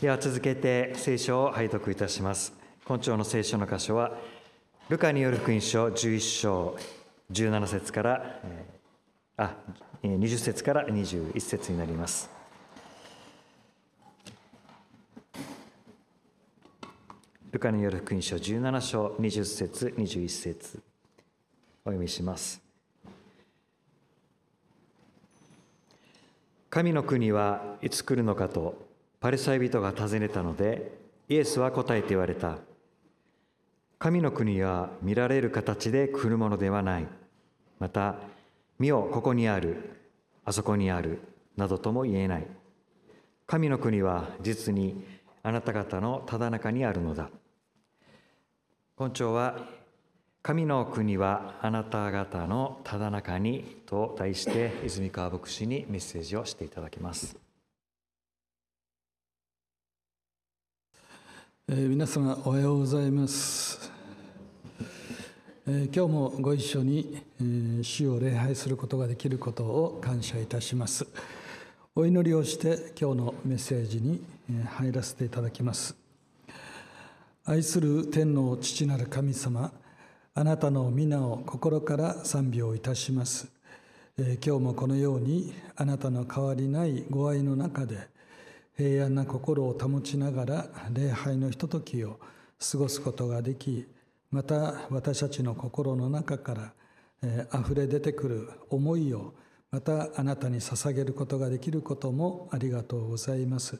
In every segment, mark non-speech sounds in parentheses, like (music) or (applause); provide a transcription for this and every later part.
では続けて聖書を拝読いたします。今朝の聖書の箇所は、ルカによる福音書11章17節から、あ、20節から21節になります。ルカによる福音書17章20節21節お読みします。神の国はいつ来るのかとパリサイ人が尋ねたのでイエスは答えて言われた。神の国は見られる形で来るものではない。また見よここにあるあそこにあるなどとも言えない。神の国は実にあなた方のただ中にあるのだ。今朝は神の国はあなた方のただ中にと題して泉川牧師にメッセージをしていただきます。えー、皆様おはようございます、えー、今日もご一緒に、えー、主を礼拝することができることを感謝いたします。お祈りをして今日のメッセージに入らせていただきます。愛する天の父なる神様あなたの皆を心から賛美をいたします、え今日もこのようにあなたの変わりないご愛の中で平安な心を保ちながら礼拝のひとときを過ごすことができまた私たちの心の中からあふれ出てくる思いをまたあなたに捧げることができることもありがとうございます。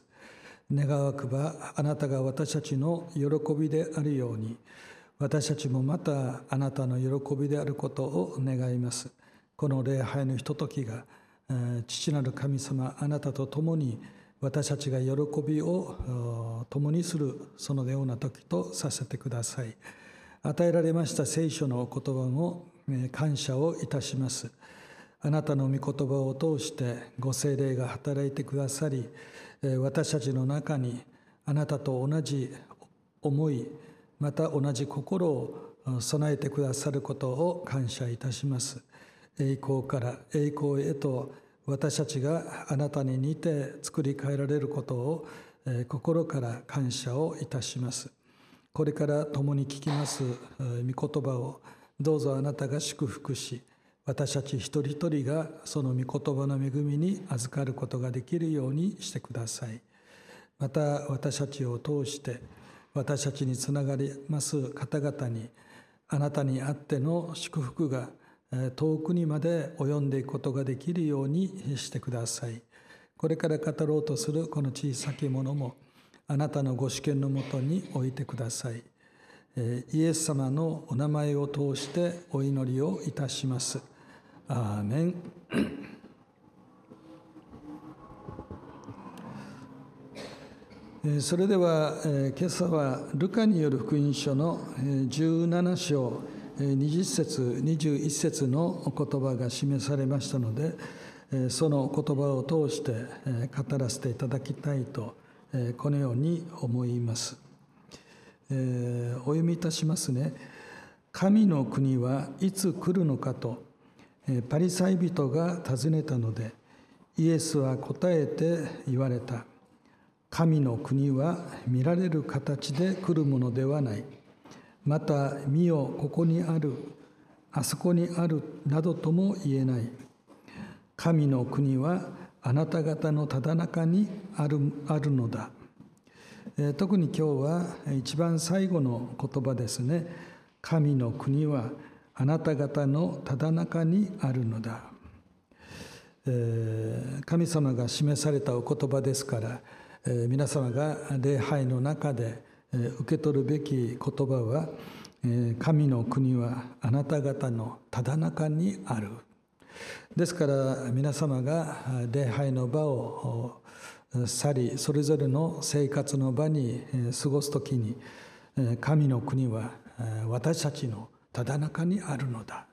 願わくばあなたが私たちの喜びであるように私たちもまたあなたの喜びであることを願います。この礼拝のひとときが父なる神様あなたと共に私たちが喜びを共にするそのような時とさせてください。与えられました聖書の言葉も感謝をいたします。あなたの御言葉を通してご精霊が働いてくださり私たちの中にあなたと同じ思いまた同じ心を備えてくださることを感謝いたします。栄光から栄光へと私たちがあなたに似て作り変えられることを心から感謝をいたします。これから共に聞きます御言葉を。どうぞあなたが祝福し私たち一人一人がその御言葉の恵みに預かることができるようにしてください。また私たちを通して私たちにつながります方々にあなたにあっての祝福が遠くにまで及んでいくことができるようにしてください。これから語ろうとするこの小さきものもあなたのご主権のもとに置いてください。イエス様のお名前を通してお祈りをいたします。アーメン。それでは今朝はルカによる福音書の17章。20節21節のお言葉が示されましたのでその言葉を通して語らせていただきたいとこのように思います。お読みいたしますね。神の国はいつ来るのかとパリサイ人が尋ねたのでイエスは答えて言われた。神の国は見られる形で来るものではない。また見よここにあるあそこにあるなどとも言えない。神の国はあなた方のただ中にあるあるのだ、特に今日は一番最後の言葉ですね。神の国はあなた方のただ中にあるのだ、神様が示されたお言葉ですから、皆様が礼拝の中で受け取るべき言葉は神の国はあなた方のただ中にある。ですから皆様が礼拝の場を去りそれぞれの生活の場に過ごす時に神の国は私たちのただ中にあるのだ。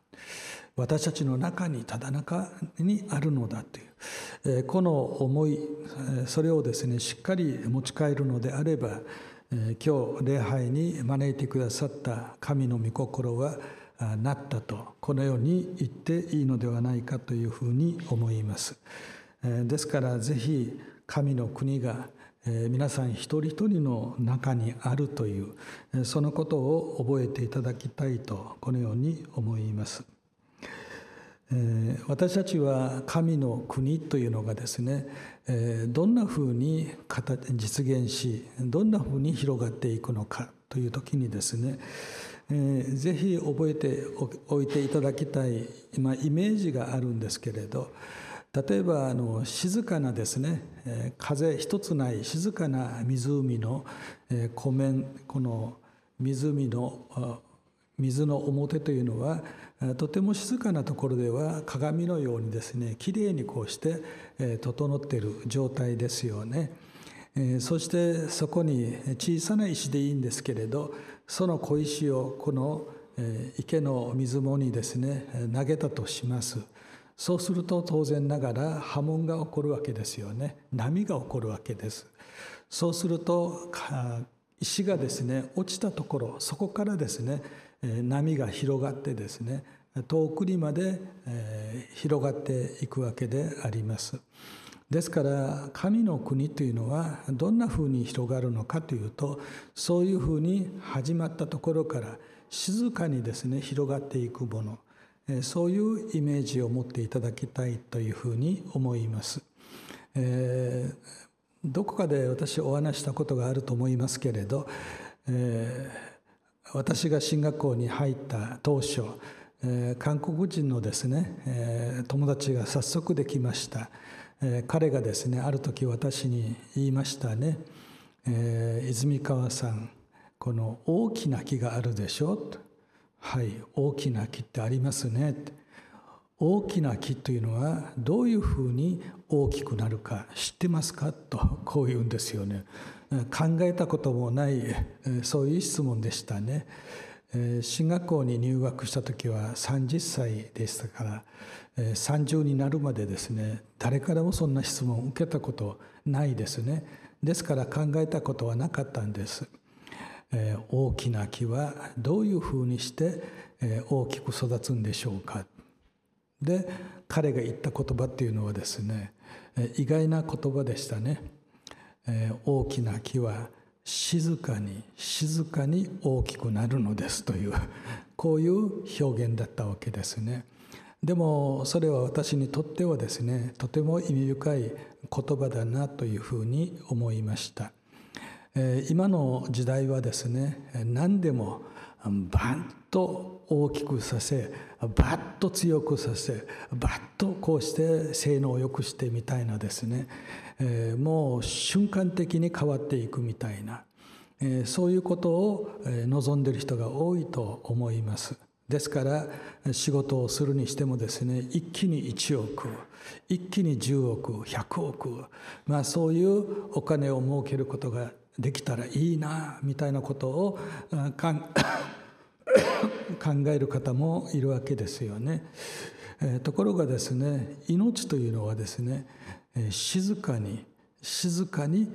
私たちの中にただ中にあるのだというこの思いそれをですねしっかり持ち帰るのであれば今日礼拝に招いてくださった神の御心はなったとこのように言っていいのではないかというふうに思いますですからぜひ神の国が皆さん一人一人の中にあるというそのことを覚えていただきたいとこのように思います。私たちは神の国というのがですねどんなふうに実現しどんなふうに広がっていくのかという時にですねぜひ覚えておいていただきたい、イメージがあるんですけれど例えばあの静かなですね風一つない静かな湖の湖面この湖の水の表というのはとても静かなところでは鏡のようにですねきれいにこうして整っている状態ですよね。そしてそこに小さな石でいいんですけれどその小石をこの池の水門にですね投げたとします。そうすると当然ながら波紋が起こるわけですよね波が起こるわけですそうすると石がですね落ちたところそこからですね波が広がってですね遠くにまで広がっていくわけでありますですから神の国というのはどんなふうに広がるのかというとそういうふうに始まったところから静かにですね広がっていくものそういうイメージを持っていただきたいというふうに思います。えー、どこかで私お話したことがあると思いますけれど、えー、私が進学校に入った当初、えー、韓国人のですね、え友達が早速できました、え彼がですねある時私に言いましたね、え泉川さんこの大きな木があるでしょ？と。はい大きな木ってありますね。大きな木というのはどういうふうに大きくなるか知ってますか？とこう言うんですよね。考えたこともないそういう質問でしたね。進学校に入学した時は30歳でしたから30になるまでですね誰からもそんな質問を受けたことないですね。ですから考えたことはなかったんです。大きな木はどういうふうにして大きく育つんでしょうか。で彼が言った言葉っていうのはですね意外な言葉でしたね。大きな木は静かに静かに大きくなるのですというこういう表現だったわけですね。でもそれは私にとってはですねとても意味深い言葉だなというふうに思いました。今の時代はですね何でもバンと大きくさせバッと強くさせバッとこうして性能を良くしてみたいなですねもう瞬間的に変わっていくみたいなそういうことを望んでいる人が多いと思います。ですから仕事をするにしてもですね一気に1億一気に10億100億まあそういうお金を儲けることができたらいいなみたいなことを考 (coughs) 考える方もいるわけですよね。ところがですね命というのはですね静かに静かに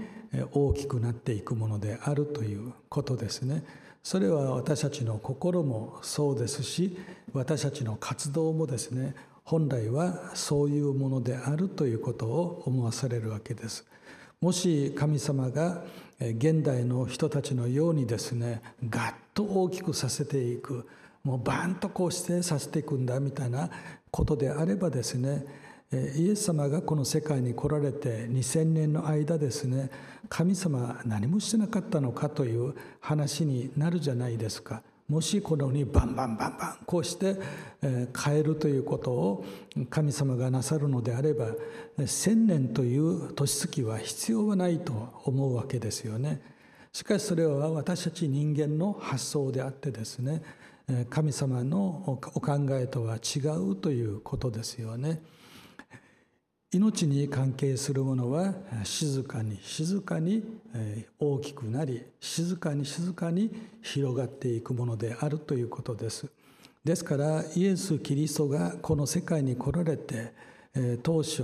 大きくなっていくものであるということですね。それは私たちの心もそうですし私たちの活動もですね本来はそういうものであるということを思わされるわけです。もし神様が現代の人たちのようにですねガッと大きくさせていくもうバーンとこうしてさせていくんだみたいなことであればですねイエス様がこの世界に来られて2000年の間ですね神様何もしてなかったのかという話になるじゃないですか。もしこのようにバンバンバンバンこうして変えるということを神様がなさるのであれば千年という年月は必要はないと思うわけですよね。しかしそれは私たち人間の発想であってですね神様のお考えとは違うということですよね。命に関係するものは静かに静かに大きくなり静かに静かに広がっていくものであるということです。ですからイエス・キリストがこの世界に来られて当初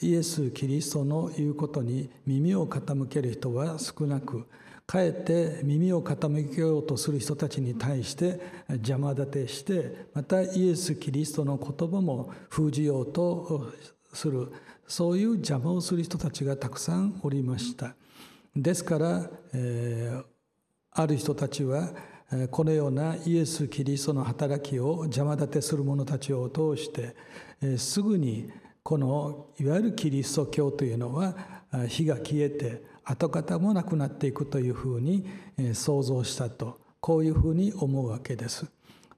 イエス・キリストの言うことに耳を傾ける人は少なくかえって耳を傾けようとする人たちに対して邪魔立てしてまたイエス・キリストの言葉も封じようとする。そういう邪魔をする人たちがたくさんおりました。ですから、えー、ある人たちはこのようなイエス・キリストの働きを邪魔立てする者たちを通してすぐにこのいわゆるキリスト教というのは火が消えて跡形もなくなっていくというふうに想像したとこういうふうに思うわけです。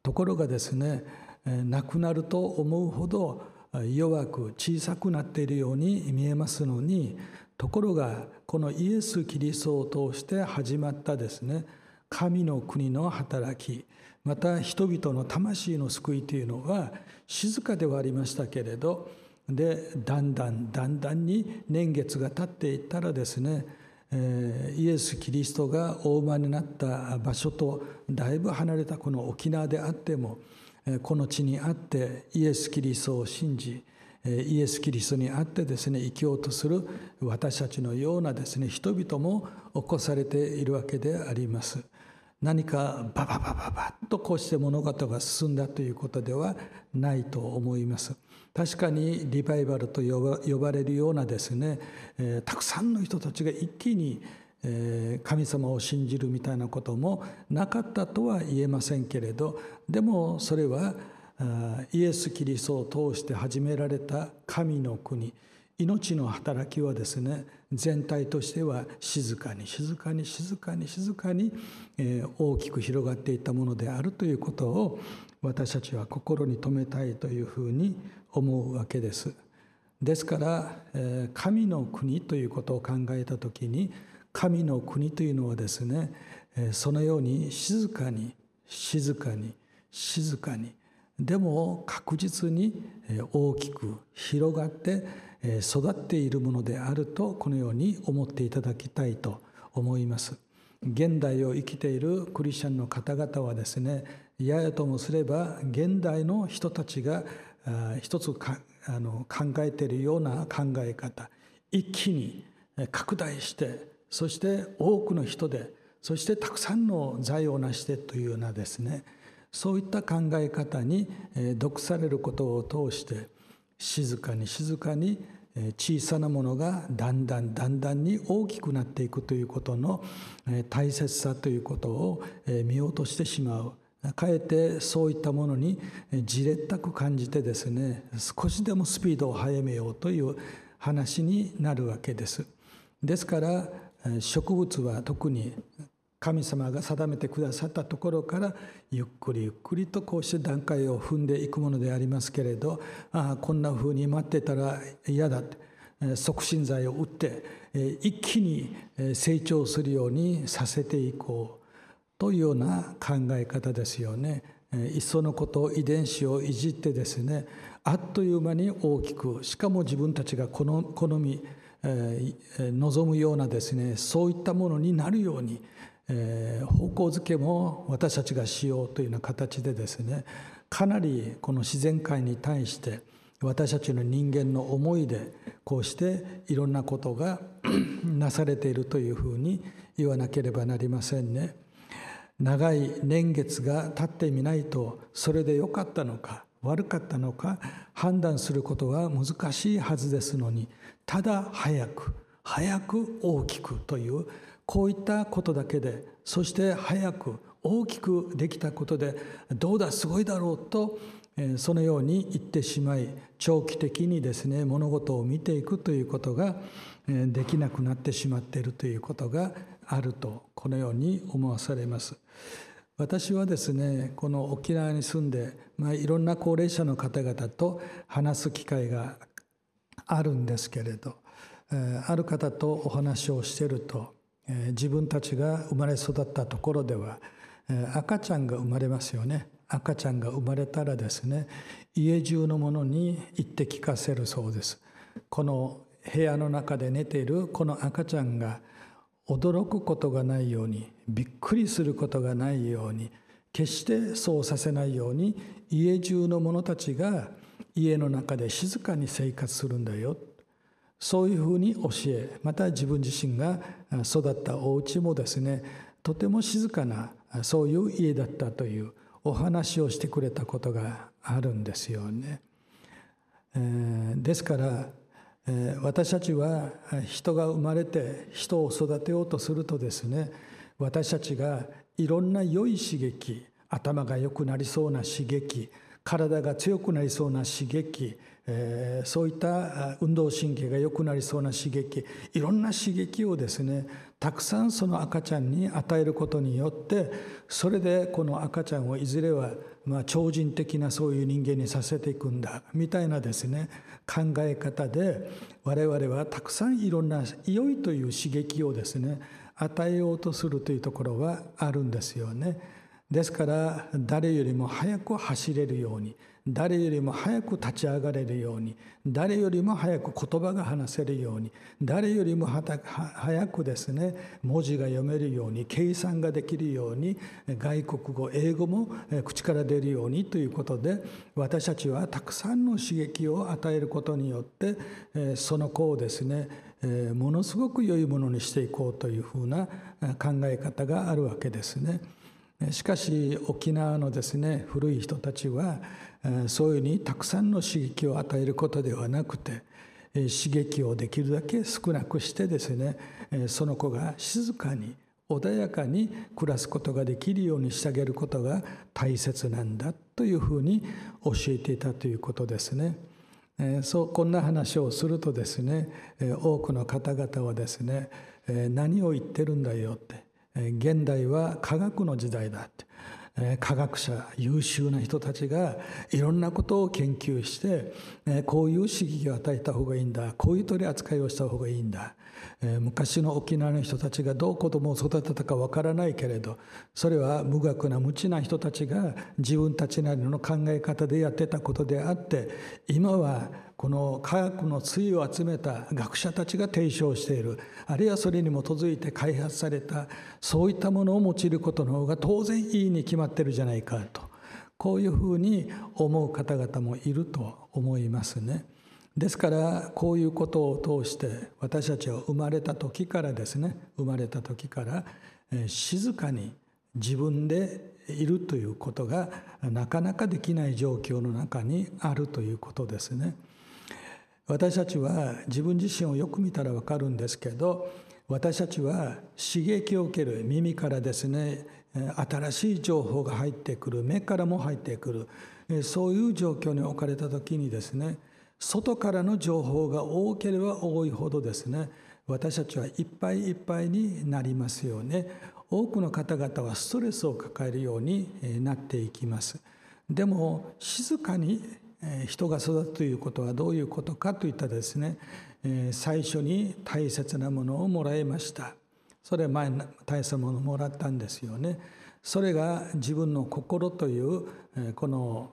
ところがですねなくなると思うほど弱く小さくなっているように見えますのにところがこのイエス・キリストを通して始まったですね神の国の働きまた人々の魂の救いというのは静かではありましたけれどでだんだんだんだんに年月が経っていったらですねイエス・キリストが大間になった場所とだいぶ離れたこの沖縄であってもこの地にあってイエス・キリストを信じイエス・キリストにあってですね生きようとする私たちのようなですね人々も起こされているわけであります。何かバババババッとこうして物事が進んだということではないと思います。確かにリバイバルと呼ばれるようなですね、えー、たくさんの人たちが一気に神様を信じるみたいなこともなかったとは言えませんけれどでもそれはイエス・キリストを通して始められた神の国命の働きはですね全体としては静かに静かに静かに静かに大きく広がっていったものであるということを私たちは心に留めたいというふうに思うわけです。ですから神の国ということを考えた時に神の国というのはですねそのように静かに静かに静かにでも確実に大きく広がって育っているものであるとこのように思っていただきたいと思います。現代を生きているクリスチャンの方々はですねややともすれば現代の人たちが一つあの考えているような考え方。一気に拡大してそして多くの人でそしてたくさんの財を成してというようなですね。そういった考え方に毒されることを通して静かに静かに小さなものがだんだんだんだんに大きくなっていくということの大切さということを見落としてしまう。かえってそういったものにじれったく感じてですね少しでもスピードを速めようという話になるわけです。ですから植物は特に神様が定めてくださったところからゆっくりゆっくりとこうして段階を踏んでいくものでありますけれどああこんなふうに待ってたら嫌だ促進剤を打って一気に成長するようにさせていこうというような考え方ですよね。いっそのこと遺伝子をいじってですねあっという間に大きくしかも自分たちが好みえ望むようなですねそういったものになるようにえ方向づけも私たちがしようというような形でですねかなりこの自然界に対して私たちの人間の思いでこうしていろんなことが (clears throat) なされているというふうに言わなければなりませんね。長い年月が経ってみないとそれで良かったのか悪かったのか判断することは難しいはずですのにただ早く早く大きくというこういったことだけでそして早く大きくできたことでどうだすごいだろうとそのように言ってしまい長期的にですね物事を見ていくということができなくなってしまっているということがあるとこのように思わされます。私はですねこの沖縄に住んで、まあ、いろんな高齢者の方々と話す機会があるんですけれどえーある方とお話をしてるとえ自分たちが生まれ育ったところではえ赤ちゃんが生まれますよね赤ちゃんが生まれたらですね家中のものに言って聞かせるそうですこの部屋の中で寝ているこの赤ちゃんが驚くことがないようにびっくりすることがないように決してそうさせないように家中の者たちが家の中で静かに生活するんだよそういうふうに教えまた自分自身が育ったお家もですねとても静かなそういう家だったというお話をしてくれたことがあるんですよね。えー、ですから私たちは人が生まれて人を育てようとするとですね私たちがいろんな良い刺激頭が良くなりそうな刺激体が強くなりそうな刺激えー、そういった運動神経が良くなりそうな刺激いろんな刺激をですねたくさんその赤ちゃんに与えることによってそれでこの赤ちゃんをいずれはま超人的なそういう人間にさせていくんだみたいなですね考え方で我々はたくさんいろんな良いという刺激をですね与えようとするというところはあるんですよね。ですから誰よりも早く走れるように誰よりも早く立ち上がれるように誰よりも早く言葉が話せるように誰よりも早くですね文字が読めるように計算ができるように外国語英語も口から出るようにということで私たちはたくさんの刺激を与えることによってその子をですねものすごく良いものにしていこうというふうな考え方があるわけですね。しかし沖縄のですね古い人たちはそういうにたくさんの刺激を与えることではなくて刺激をできるだけ少なくしてですねその子が静かに穏やかに暮らすことができるようにしてあげることが大切なんだというふうに教えていたということですね。そうこんな話をするとですね多くの方々はですね何を言ってるんだよって現代は科学の時代だって科学者優秀な人たちがいろんなことを研究してこういう刺激を与えた方がいいんだ。こういう取り扱いをした方がいいんだ。昔の沖縄の人たちがどう子供を育てたかわからないけれどそれは無学な無知な人たちが自分たちなりの考え方でやってたことであって今はこの科学の対を集めた学者たちが提唱しているあるいはそれに基づいて開発されたそういったものを用いることの方が当然いいに決まってるじゃないかとこういうふうに思う方々もいると思いますね。ですからこういうことを通して私たちは生まれた時からですね生まれた時から静かに自分でいるということがなかなかできない状況の中にあるということですね。私たちは自分自身をよく見たら分かるんですけど私たちは刺激を受ける耳からですね新しい情報が入ってくる目からも入ってくるそういう状況に置かれた時にですね外からの情報が多ければ多いほどですね私たちはいっぱいいっぱいになりますよね。多くの方々はストレスを抱えるようになっていきます。でも静かに人が育つということはどういうことかといったですね最初に大切なものをもらいました。それ前大切なものをもらったんですよね。それが自分の心というこの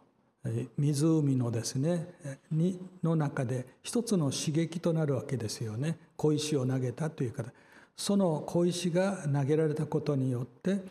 湖のですねにの中で一つの刺激となるわけですよね。小石を投げたという方その小石が投げられたことによって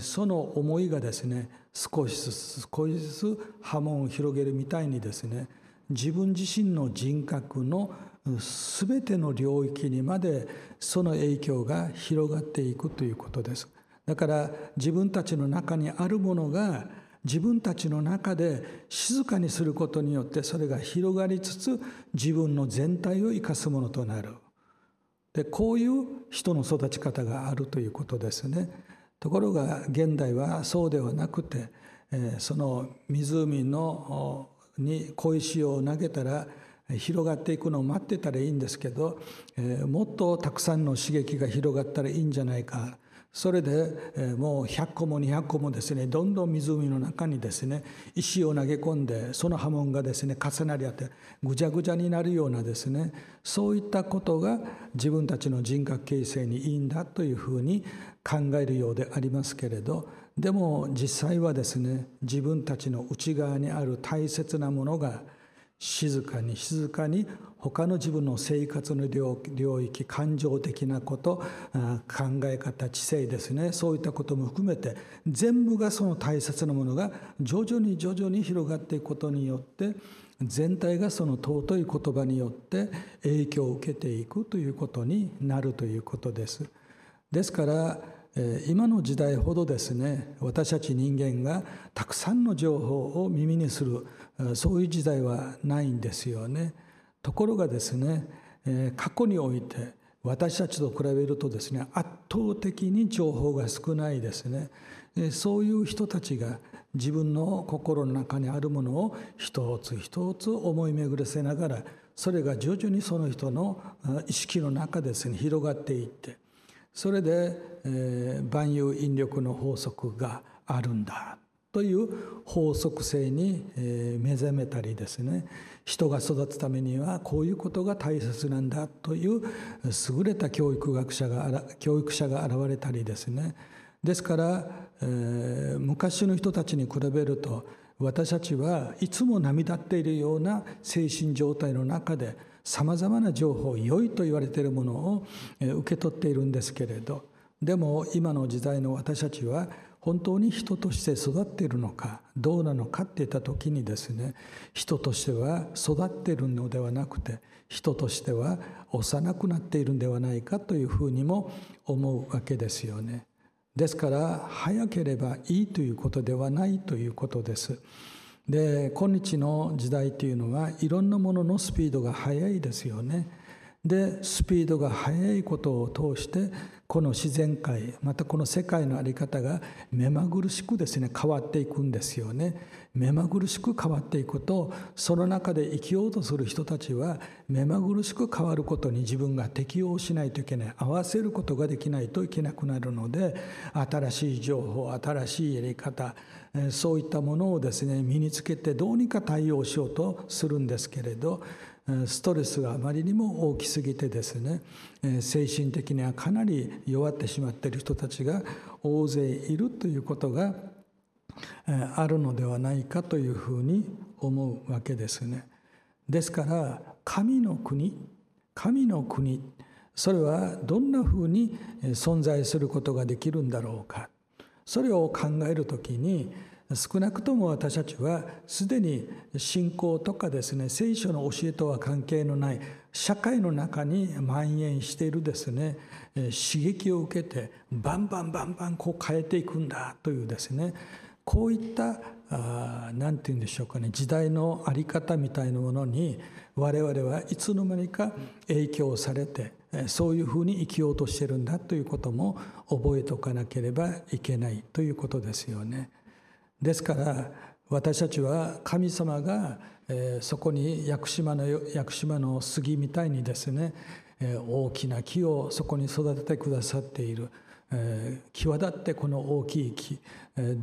その思いがですね少しずつ少しずつ波紋を広げるみたいにですね自分自身の人格の全ての領域にまでその影響が広がっていくということですだから自分たちの中にあるものが自分たちの中で静かにすることによってそれが広がりつつ自分の全体を生かすものとなるでこういう人の育ち方があるということですね。ところが現代はそうではなくて、その湖のに小石を投げたら広がっていくのを待ってたらいいんですけど、もっとたくさんの刺激が広がったらいいんじゃないか。それでもう100個も200個もですねどんどん湖の中にですね石を投げ込んでその波紋がですね重なり合ってぐちゃぐちゃになるようなですねそういったことが自分たちの人格形成にいいんだというふうに考えるようでありますけれどでも実際はですね自分たちの内側にある大切なものが静かに静かに他の自分の生活の領域感情的なこと考え方知性ですねそういったことも含めて全部がその大切なものが徐々に徐々に広がっていくことによって全体がその尊い言葉によって影響を受けていくということになるということです。ですから今の時代ほどですね私たち人間がたくさんの情報を耳にするそういう時代はないんですよね。ところがですね過去において私たちと比べるとですね圧倒的に情報が少ないですねそういう人たちが自分の心の中にあるものを一つ一つ思い巡らせながらそれが徐々にその人の意識の中ですね広がっていってそれで、えー、万有引力の法則があるんだという法則性に、えー、目覚めたりですね人が育つためにはこういうことが大切なんだという優れた教育学者が教育者が現れたりですね。ですから、えー、昔の人たちに比べると私たちはいつも波立っているような精神状態の中でさまざまな情報良いと言われているものを受け取っているんですけれどでも今の時代の私たちは本当に人として育っているのかどうなのかっていった時にですね人としては育っているのではなくて人としては幼くなっているんではないかというふうにも思うわけですよね。ですから早ければいいということではないということです。で今日の時代というのはいろんなもののスピードが速いですよね。でスピードが速いことを通してこの自然界またこの世界の在り方が目まぐるしくですね変わっていくんですよね目まぐるしく変わっていくとその中で生きようとする人たちは目まぐるしく変わることに自分が適応しないといけない合わせることができないといけなくなるので新しい情報新しいやり方そういったものをですね身につけてどうにか対応しようとするんですけれどストレスがあまりにも大きすぎてですね精神的にはかなり弱ってしまっている人たちが大勢いるということがあるのではないかというふうに思うわけですね。ですから神の国神の国それはどんなふうに存在することができるんだろうかそれを考える時に少なくとも私たちはすでに信仰とかですね聖書の教えとは関係のない社会の中に蔓延しているですね刺激を受けてバンバンバンバンこう変えていくんだというですねこういった何て言うんでしょうかね時代の在り方みたいなものに我々はいつの間にか影響されてそういうふうに生きようとしてるんだということも覚えておかなければいけないということですよね。ですから私たちは神様が、そこに屋久島の屋久島の杉みたいにですね、大きな木をそこに育ててくださっている、際立ってこの大きい木、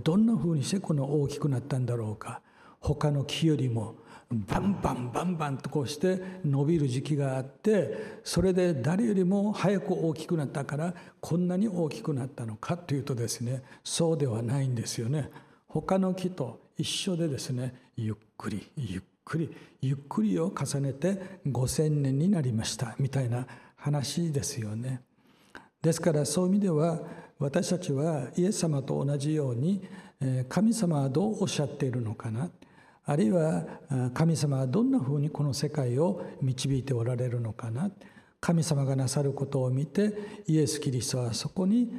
どんなふうにしてこの大きくなったんだろうか他の木よりもバンバンバンバンとこうして伸びる時期があってそれで誰よりも早く大きくなったからこんなに大きくなったのかというとですねそうではないんですよね。他の木と一緒でですねゆっくりゆっくりゆっくりを重ねて5,000年になりましたみたいな話ですよね。ですからそういう意味では私たちはイエス様と同じように神様はどうおっしゃっているのかな？あるいは神様はどんなふうにこの世界を導いておられるのかな？神様がなさることを見てイエス・キリストはそこに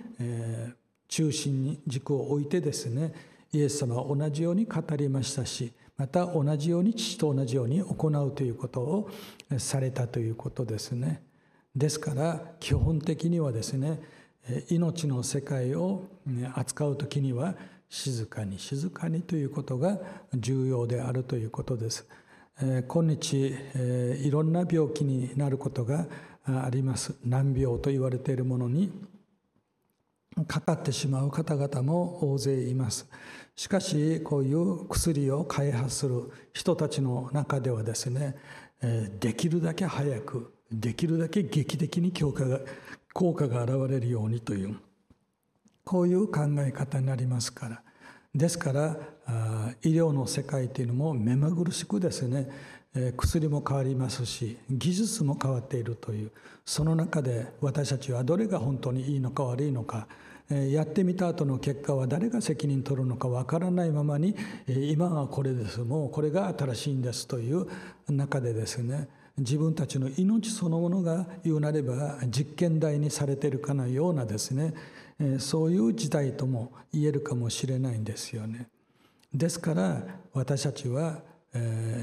中心に軸を置いてですねイエス様は同じように語りましたしまた同じように父と同じように行うということをされたということですね。ですから基本的にはですね命の世界を扱う時には静かに静かにということが重要であるということです。今日いろんな病気になることがあります難病と言われているものにかかってしまう方々も大勢いますしかしこういう薬を開発する人たちの中ではですねできるだけ早くできるだけ劇的に効果が効果が現れるようにというこういう考え方になりますから。ですから医療の世界というのも目まぐるしくですね薬も変わりますし技術も変わっているというその中で私たちはどれが本当にいいのか悪いのかやってみた後の結果は誰が責任取るのかわからないままに今はこれですもうこれが新しいんですという中でですね自分たちの命そのものが言うなれば実験台にされているかのようなですねそういう時代とも言えるかもしれないんですよね。ですから私たちは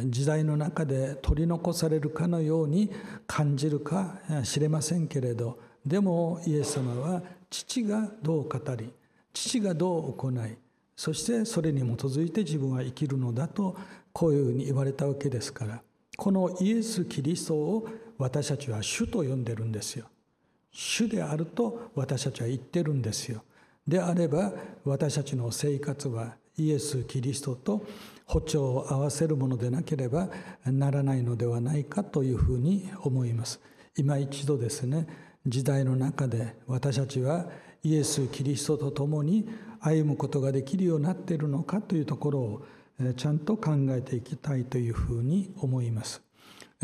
時代の中で取り残されるかのように感じるか知れませんけれどでもイエス様は父がどう語り父がどう行いそしてそれに基づいて自分は生きるのだとこういうふうに言われたわけですからこのイエス・キリストを私たちは主と呼んでるんですよ。主であると私たちは言ってるんですよ。であれば私たちの生活はイエス・キリストと歩調を合わせるものでなければならないのではないかというふうに思います。今一度ですね時代の中で私たちはイエス・キリストと共に歩むことができるようになっているのかというところをちゃんと考えていきたいというふうに思います。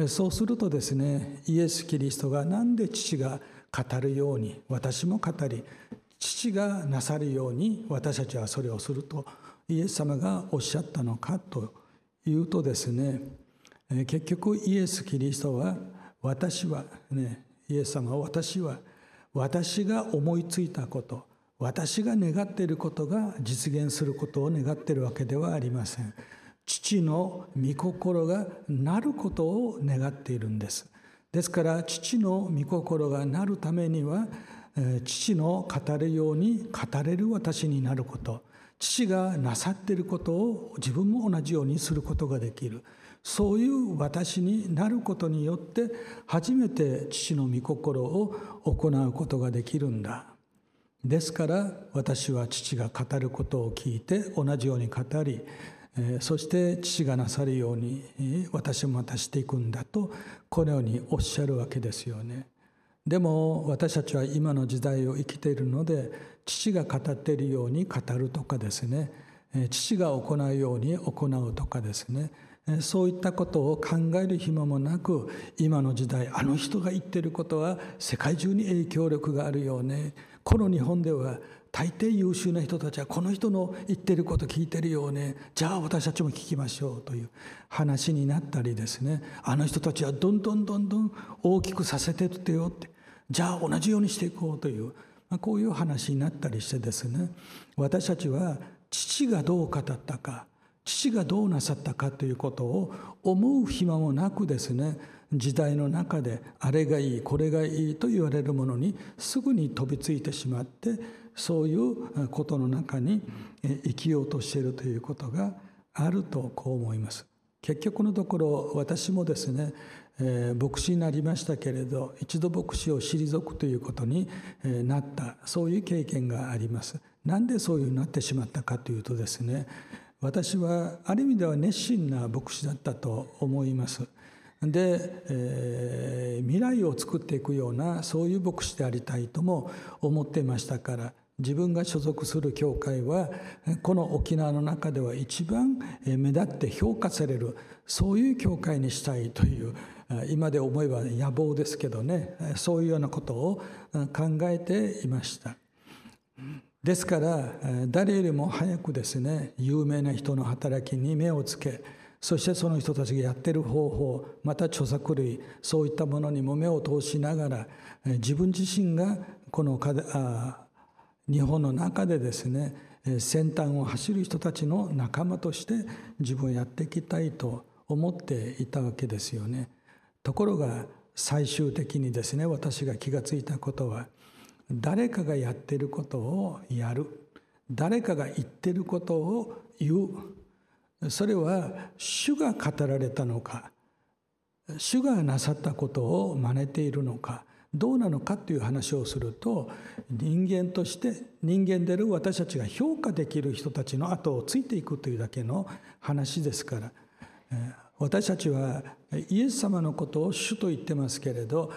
そうするとですねイエス・キリストが何で父が語るように私も語り父がなさるように私たちはそれをするとイエス様がおっしゃったのかというとですね結局イエス・キリストは私はねイエス様は私は私が思いついたこと私が願っていることが実現することを願っているわけではありません。父の御心がなることを願っているんです。ですから父の御心がなるためには父の語るように語れる私になること。父がなさっていることを自分も同じようにすることができる。そういう私になることによって初めて父の御心を行うことができるんだ。ですから私は父が語ることを聞いて同じように語りそして父がなさるように私もまたしていくんだとこのようにおっしゃるわけですよね。でも私たちは今の時代を生きているので父が語っているように語るとかですね父が行うように行うとかですねそういったことを考える暇もなく今の時代あの人が言ってることは世界中に影響力があるよねこの日本では大抵優秀な人たちはこの人の言ってること聞いてるよね。じゃあ私たちも聞きましょうという話になったりですね。あの人たちはどんどんどんどん大きくさせてってよって。じゃあ同じようにしていこうという、まあ、こういう話になったりしてですね。私たちは父がどう語ったか父がどうなさったかということを思う暇もなくですね。時代の中であれがいいこれがいいと言われるものにすぐに飛びついてしまってそういうことの中に生きようとしているということがあるとこう思います。結局のところ私もですね、えー、牧師になりましたけれど一度牧師を退くということになったそういう経験があります。なんでそういうふうになってしまったかというとですね私はある意味では熱心な牧師だったと思います。で、えー、未来を作っていくようなそういう牧師でありたいとも思っていましたから自分が所属する教会はこの沖縄の中では一番目立って評価されるそういう教会にしたいという今で思えば野望ですけどねそういうようなことを考えていました。ですから誰よりも早くですね有名な人の働きに目をつけそしてその人たちがやってる方法また著作類そういったものにも目を通しながら自分自身がこの日本の中でですね先端を走る人たちの仲間として自分をやっていきたいと思っていたわけですよね。ところが最終的にですね私が気が付いたことは誰かがやってることをやる誰かが言ってることを言うそれは主が語られたのか主がなさったことを真似ているのかどうなのかという話をすると人間として人間である私たちが評価できる人たちの後をついていくというだけの話ですから私たちはイエス様のことを主と言ってますけれど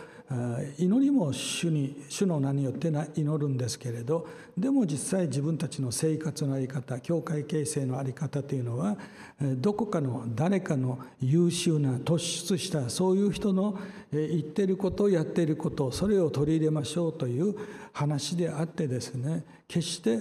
祈りも主に主の名によって祈るんですけれどでも実際自分たちの生活の在り方教会形成の在り方というのはどこかの誰かの優秀な突出したそういう人の言ってることをやっていることそれを取り入れましょうという話であってですね決して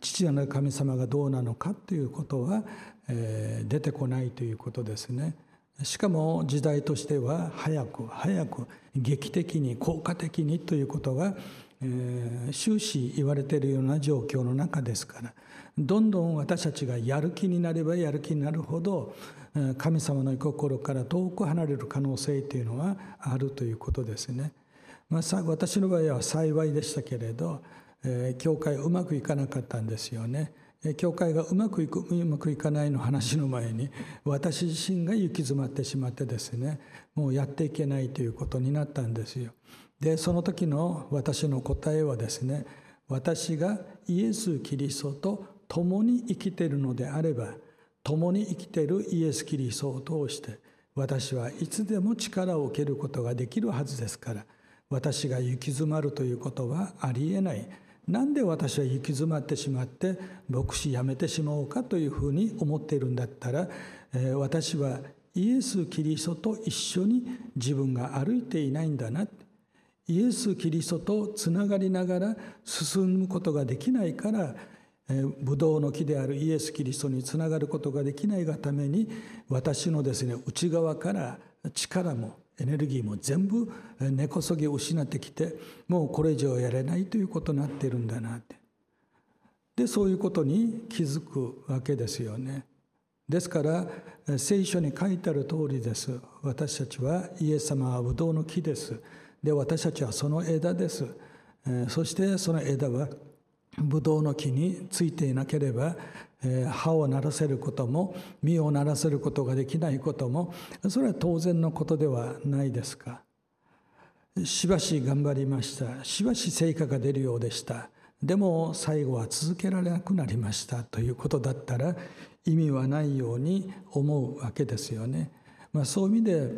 父なる神様がどうなのかということは出てこないということですね。しかも時代としては早く早く劇的に効果的にということが、えー、終始言われているような状況の中ですからどんどん私たちがやる気になればやる気になるほど神様の心から遠く離れる可能性というのはあるということですね。まあ、私の場合は幸いでしたけれど、えー、教会うまくいかなかったんですよね。教会がうまくいくうまくいかないの話の前に私自身が行き詰まってしまってですねもうやっていけないということになったんですよ。でその時の私の答えはですね私がイエス・キリストと共に生きているのであれば共に生きているイエス・キリストを通して私はいつでも力を受けることができるはずですから私が行き詰まるということはありえない。なんで私は行き詰まってしまって牧師辞めてしまおうかというふうに思っているんだったら、え私はイエス・キリストと一緒に自分が歩いていないんだな。イエス・キリストとつながりながら進むことができないからブドウの木であるイエス・キリストにつながることができないがために私のですね内側から力もエネルギーも全部根こそぎ失ってきてもうこれ以上やれないということになっているんだなって。でそういうことに気づくわけですよね。ですから聖書に書いてある通りです。私たちはイエス様はブドウの木です。で私たちはその枝です。そしてその枝はブドウの木についていなければ葉をならせることも実をならせることができないこともそれは当然のことではないですか。しばし頑張りました。しばし成果が出るようでした。でも最後は続けられなくなりました。ということだったら意味はないように思うわけですよね、まあ、そういう意味で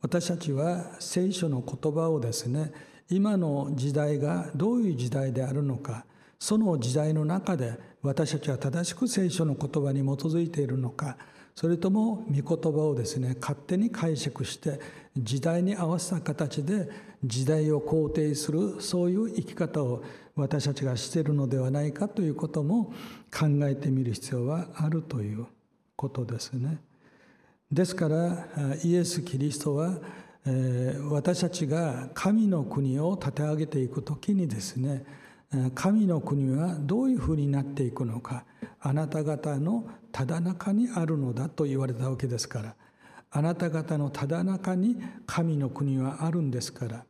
私たちは聖書の言葉をですね今の時代がどういう時代であるのかその時代の中で私たちは正しく聖書の言葉に基づいているのかそれとも御言葉をですね勝手に解釈して時代に合わせた形で時代を肯定するそういう生き方を私たちがしているのではないかということも考えてみる必要はあるということですね。ですからイエス・キリストは私たちが神の国を立て上げていく時にですね神の国はどういうふうになっていくのかあなた方のただ中にあるのだと言われたわけですからあなた方のただ中に神の国はあるんですから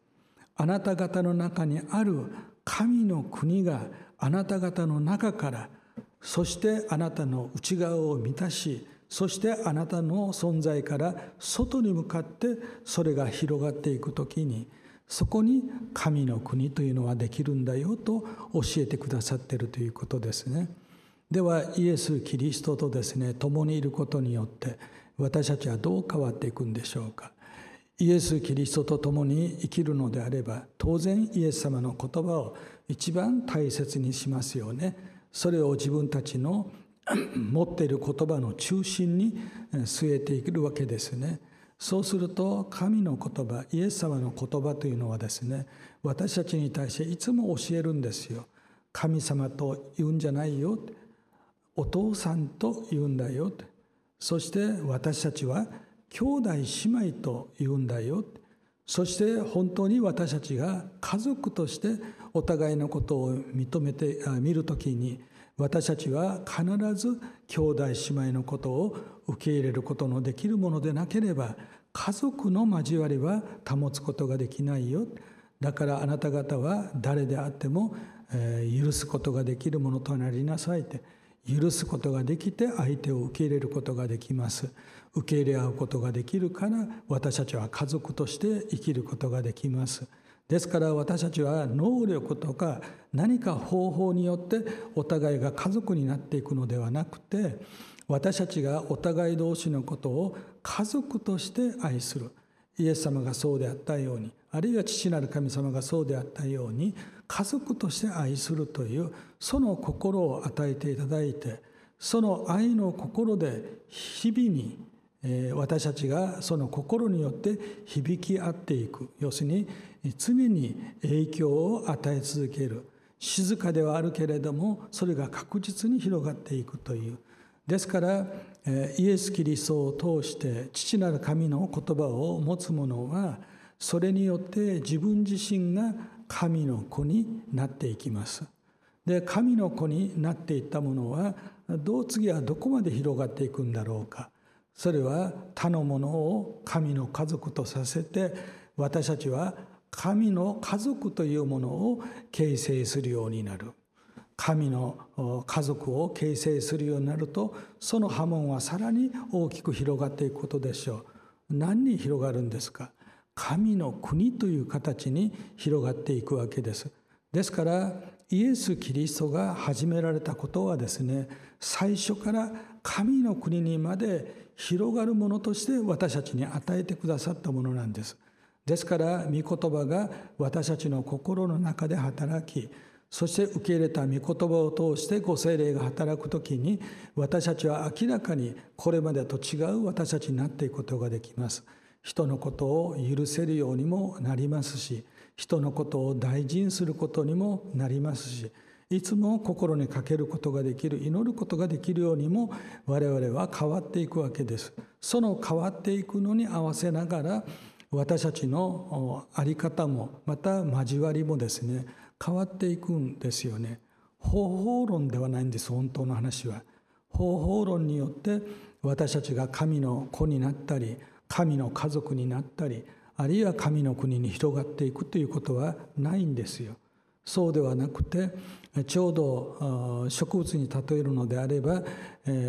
あなた方の中にある神の国があなた方の中からそしてあなたの内側を満たしそしてあなたの存在から外に向かってそれが広がっていく時にそこに神の国というのはできるんだよと教えてくださっているということですね。ではイエス・キリストとですね共にいることによって私たちはどう変わっていくんでしょうか。イエス・キリストと共に生きるのであれば当然イエス様の言葉を一番大切にしますよね。それを自分たちの持っている言葉の中心に据えていくわけですね。そうすると神の言葉イエス様の言葉というのはですね私たちに対していつも教えるんですよ。神様と言うんじゃないよ。お父さんと言うんだよ。そして私たちは兄弟姉妹と言うんだよ。そして本当に私たちが家族としてお互いのことを認めて見るときに私たちは必ず兄弟姉妹のことを受け入れることのできるものでなければ家族の交わりは保つことができないよ。だからあなた方は誰であっても許すことができるものとなりなさいって。許すことができて相手を受け入れることができます。受け入れ合うことができるから私たちは家族として生きることができます。ですから私たちは能力とか何か方法によってお互いが家族になっていくのではなくて私たちがお互い同士のことを家族として愛する。イエス様がそうであったようにあるいは父なる神様がそうであったように家族として愛するというその心を与えていただいてその愛の心で日々に私たちがその心によって響き合っていく。要するに常に影響を与え続ける。静かではあるけれどもそれが確実に広がっていくという。ですからイエス・キリストを通して父なる神の言葉を持つ者はそれによって自分自身が神の子になっていきます。で神の子になっていったものはどう次はどこまで広がっていくんだろうか。それは他のものを神の家族とさせて私たちは神の家族というものを形成するようになる。神の家族を形成するようになるとその波紋はさらに大きく広がっていくことでしょう。何に広がるんですか？神の国という形に広がっていくわけです。ですからイエス・キリストが始められたことはですね最初から神の国にまで広がるものとして私たちに与えてくださったものなんです。ですから御言葉が私たちの心の中で働きそして受け入れた御言葉を通してご精霊が働く時に私たちは明らかにこれまでと違う私たちになっていくことができます。人のことを許せるようにもなりますし人のことを大事にすることにもなりますしいつも心にかけることができる祈ることができるようにも我々は変わっていくわけです。その変わっていくのに合わせながら私たちの在り方もまた交わりもですね変わっていくんですよね。方法論ではないんです本当の話は。方法論によって私たちが神の子になったり神の家族になったりあるいは神の国に広がっていくということはないんですよ。そうではなくてちょうど植物に例えるのであれば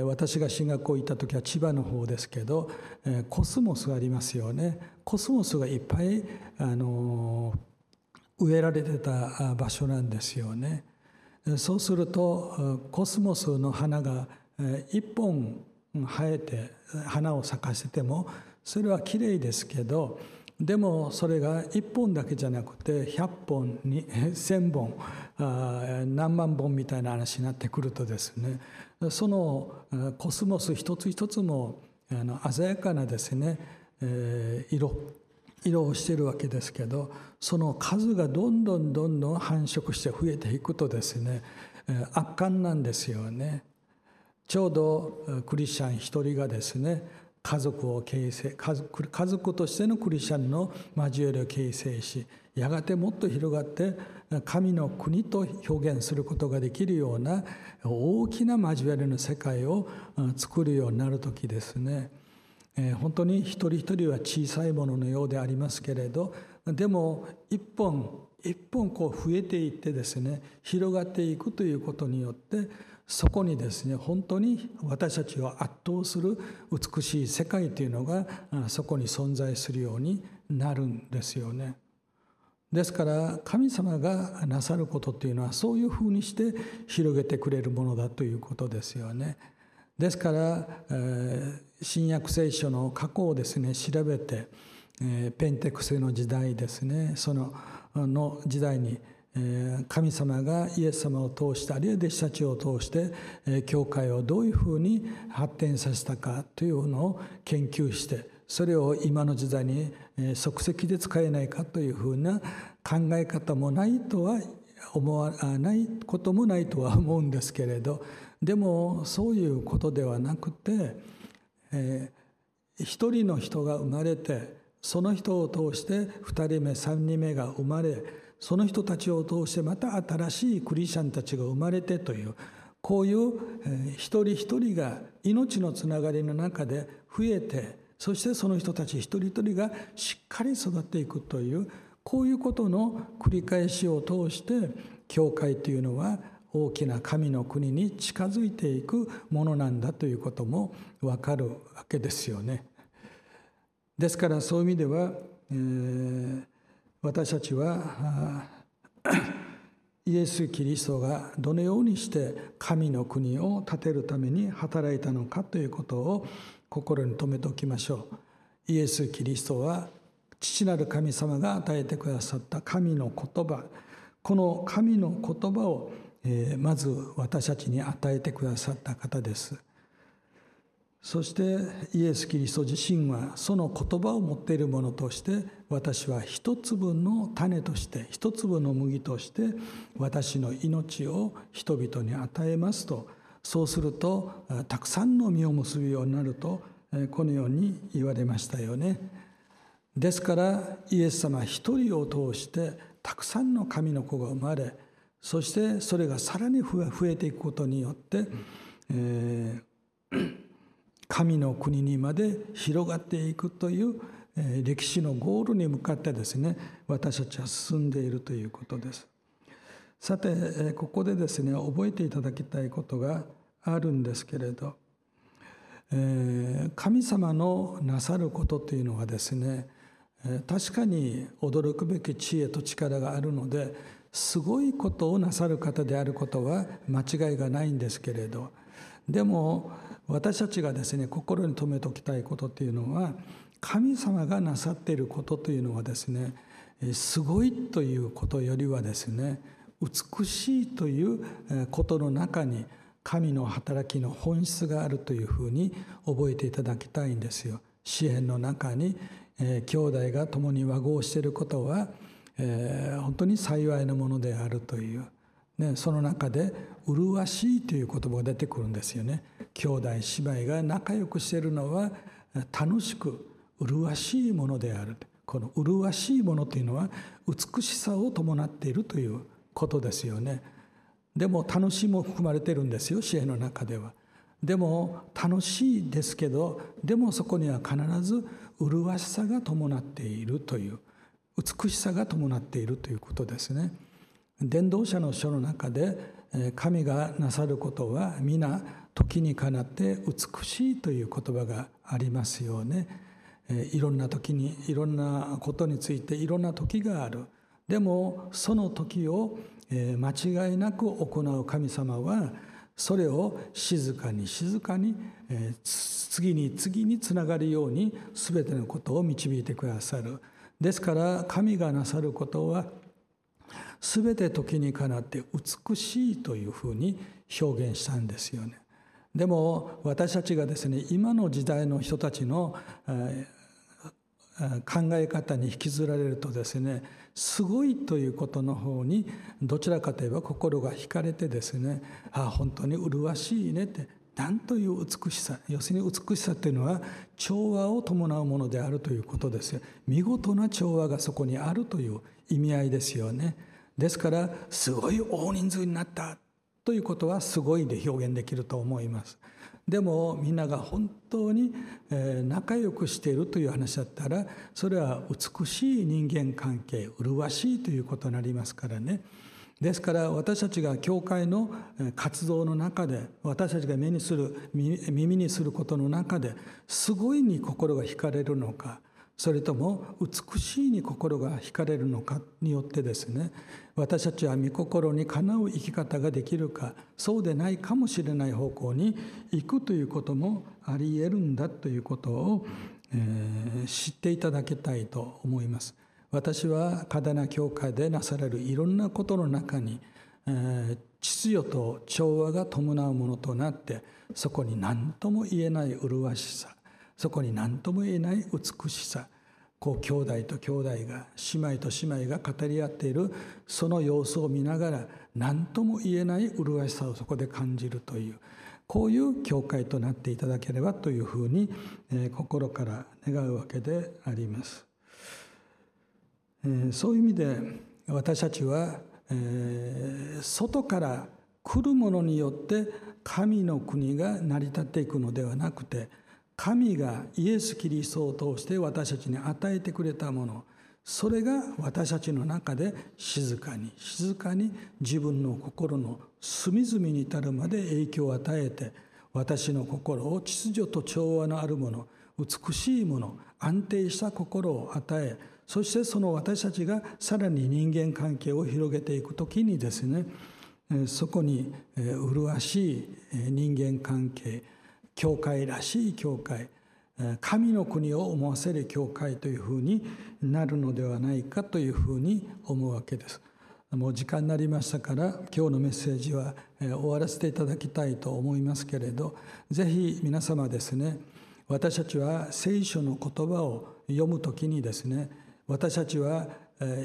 私が進学校行った時は千葉の方ですけどコスモスがありますよね。コスモスがいっぱいあの植えられてた場所なんですよね。そうするとコスモスの花が一本生えて花を咲かせてもそれはきれいですけどでもそれが1本だけじゃなくて100本に (laughs) 1,000本何万本みたいな話になってくるとですねそのコスモス一つ一つも鮮やかなですね色色をしているわけですけどその数がどんどんどんどん繁殖して増えていくとですね圧巻なんですよね。ちょうどクリスチャン一人がですね家族を形成家族としてのクリスチャンの交わりを形成しやがてもっと広がって神の国と表現することができるような大きな交わりの世界を作るようになる時ですね本当に一人一人は小さいもののようでありますけれどでも一本一本こう増えていってですね広がっていくということによってそこにですね本当に私たちを圧倒する美しい世界というのがそこに存在するようになるんですよね。ですから神様がなさることっていうのはそういうふうにして広げてくれるものだということですよね。ですから、えー、新約聖書の過去をですね調べて、えー、ペンテクセの時代ですねそのの時代にえ神様がイエス様を通してあるいは弟子たちを通してえ教会をどういうふうに発展させたかというのを研究してそれを今の時代にえ即席で使えないかというふうな考え方もないとは思わないこともないとは思うんですけれどでもそういうことではなくて、えー、一人の人が生まれてその人を通して二人目三人目が生まれその人たちを通してまた新しいクリスチャンたちが生まれてというこういう、え一人一人が命のつながりの中で増えてそしてその人たち一人一人がしっかり育っていくというこういうことの繰り返しを通して教会というのは大きな神の国に近づいていくものなんだということも分かるわけですよね。ですからそういう意味では、えー、私たちはイエス・キリストがどのようにして神の国を建てるために働いたのかということを心に留めておきましょう。イエス・キリストは父なる神様が与えてくださった神の言葉この神の言葉をまず私たちに与えてくださった方です。そしてイエス・キリスト自身はその言葉を持っているものとして私は一粒の種として一粒の麦として私の命を人々に与えますとそうするとたくさんの実を結ぶようになるとこのように言われましたよね。ですからイエス様一人を通してたくさんの神の子が生まれそしてそれがさらに増えていくことによって、えー (coughs) 神の国にまで広がっていくという歴史のゴールに向かってですね私たちは進んでいるということです。さてここでですね覚えていただきたいことがあるんですけれど神様のなさることというのはですね確かに驚くべき知恵と力があるのですごいことをなさる方であることは間違いがないんですけれどでも私たちがですね心に留めておきたいことというのは神様がなさっていることというのはですねすごいということよりはですね美しいということの中に神の働きの本質があるというふうに覚えていただきたいんですよ。詩篇の中に、えー、兄弟が共に和合していることは、えー、本当に幸いなものであるという、ね、その中で「麗しい」という言葉が出てくるんですよね。兄弟姉妹が仲良くしてるのは楽しく麗しいものである。この麗しいものというのは美しさを伴っているということですよね。でも楽しいも含まれてるんですよ支援の中では。でも楽しいですけどでもそこには必ず麗しさが伴っているという。美しさが伴っているということですね。伝道者の書の中で神がなさることは皆時にかなって美しいという言葉がありますよね。いろんな時にいろんなことについていろんな時がある。でもその時を間違いなく行う神様はそれを静かに静かに次に次につながるように全てのことを導いてくださる。ですから神がなさることは全て時にかなって美しいというふうに表現したんですよね。でも私たちがですね今の時代の人たちの考え方に引きずられるとですねすごいということの方にどちらかといえば心が惹かれてですねああ本当に麗しいねって何という美しさ要するに美しさっていうのは調和を伴うものであるということですよ。見事な調和がそこにあるという意味合いですよね。ですからすごい大人数になったということはすごいで表現できると思います。でもみんなが本当に仲良くしているという話だったらそれは美しい人間関係麗しいということになりますからね。ですから私たちが教会の活動の中で私たちが目にする耳にすることの中ですごいに心が惹かれるのかそれとも美しいに心が惹かれるのかによってですね私たちは御心にかなう生き方ができるかそうでないかもしれない方向に行くということもありえるんだということを、えー、知っていただきたいと思います。私は嘉手納教会でなされるいろんなことの中に、えー、秩序と調和が伴うものとなってそこに何とも言えない麗しさそこに何とも言えない美しさこう兄弟と兄弟が姉妹と姉妹が語り合っているその様子を見ながら何とも言えない麗しさをそこで感じるというこういう教会となっていただければというふうに、え心から願うわけであります。えそういう意味で私たちは、え外から来るものによって神の国が成り立っていくのではなくて神がイエス・キリストを通して私たちに与えてくれたものそれが私たちの中で静かに静かに自分の心の隅々に至るまで影響を与えて私の心を秩序と調和のあるもの美しいもの安定した心を与えそしてその私たちがさらに人間関係を広げていく時にですねそこに麗しい人間関係教会らしい教会神の国を思わせる教会というふうになるのではないかというふうに思うわけです。もう時間になりましたから今日のメッセージは終わらせていただきたいと思いますけれどぜひ皆様ですね私たちは聖書の言葉を読む時にですね私たちは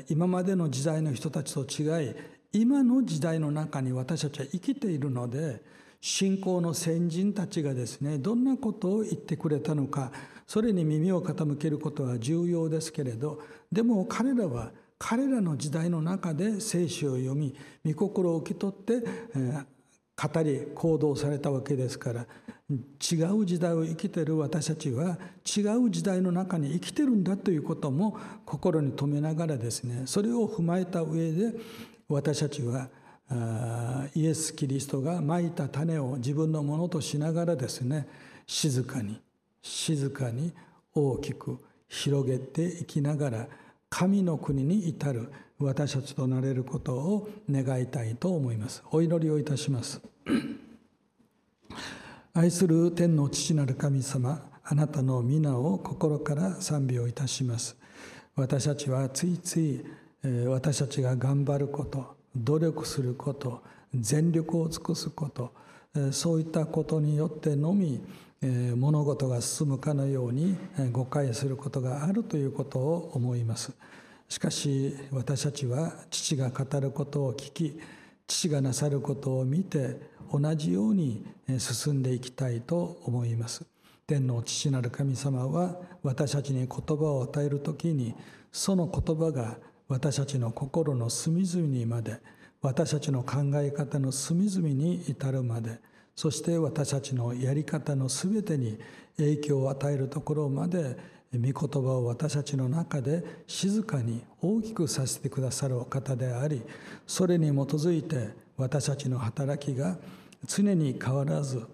今までの時代の人たちと違い今の時代の中に私たちは生きているので信仰の先人たちがですねどんなことを言ってくれたのかそれに耳を傾けることは重要ですけれどでも彼らは彼らの時代の中で聖書を読み御心を受け取って、え、語り行動されたわけですから違う時代を生きている私たちは違う時代の中に生きてるんだということも心に留めながらですねそれを踏まえた上で私たちはイエス・キリストがまいた種を自分のものとしながらですね静かに静かに大きく広げていきながら神の国に至る私たちとなれることを願いたいと思います。お祈りをいたします。愛する天の父なる神様あなたの皆を心から賛美をいたします。私たちはついつい私たちが頑張ること努力すること全力を尽くすことそういったことによってのみ物事が進むかのように誤解することがあるということを思います。しかし私たちは父が語ることを聞き父がなさることを見て同じように進んでいきたいと思います。天の父なる神様は私たちに言葉を与える時にその言葉が私たちの心の隅々にまで私たちの考え方の隅々に至るまでそして私たちのやり方の全てに影響を与えるところまで御言葉を私たちの中で静かに大きくさせてくださるお方でありそれに基づいて私たちの働きが常に変わらず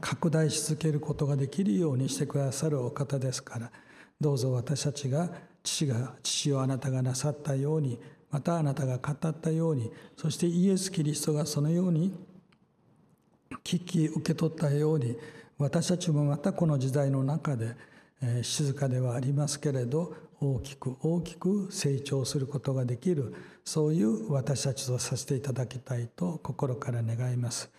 拡大し続けることができるようにしてくださるお方ですからどうぞ私たちが父が父をあなたがなさったようにまたあなたが語ったようにそしてイエス・キリストがそのように聞き受け取ったように私たちもまたこの時代の中で静かではありますけれど大きく大きく成長することができるそういう私たちとさせていただきたいと心から願います。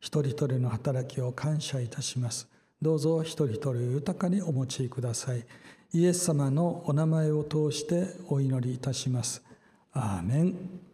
一人一人の働きを感謝いたします。どうぞ一人一人を豊かにお持ちください。イエス様のお名前を通してお祈りいたします。アーメン。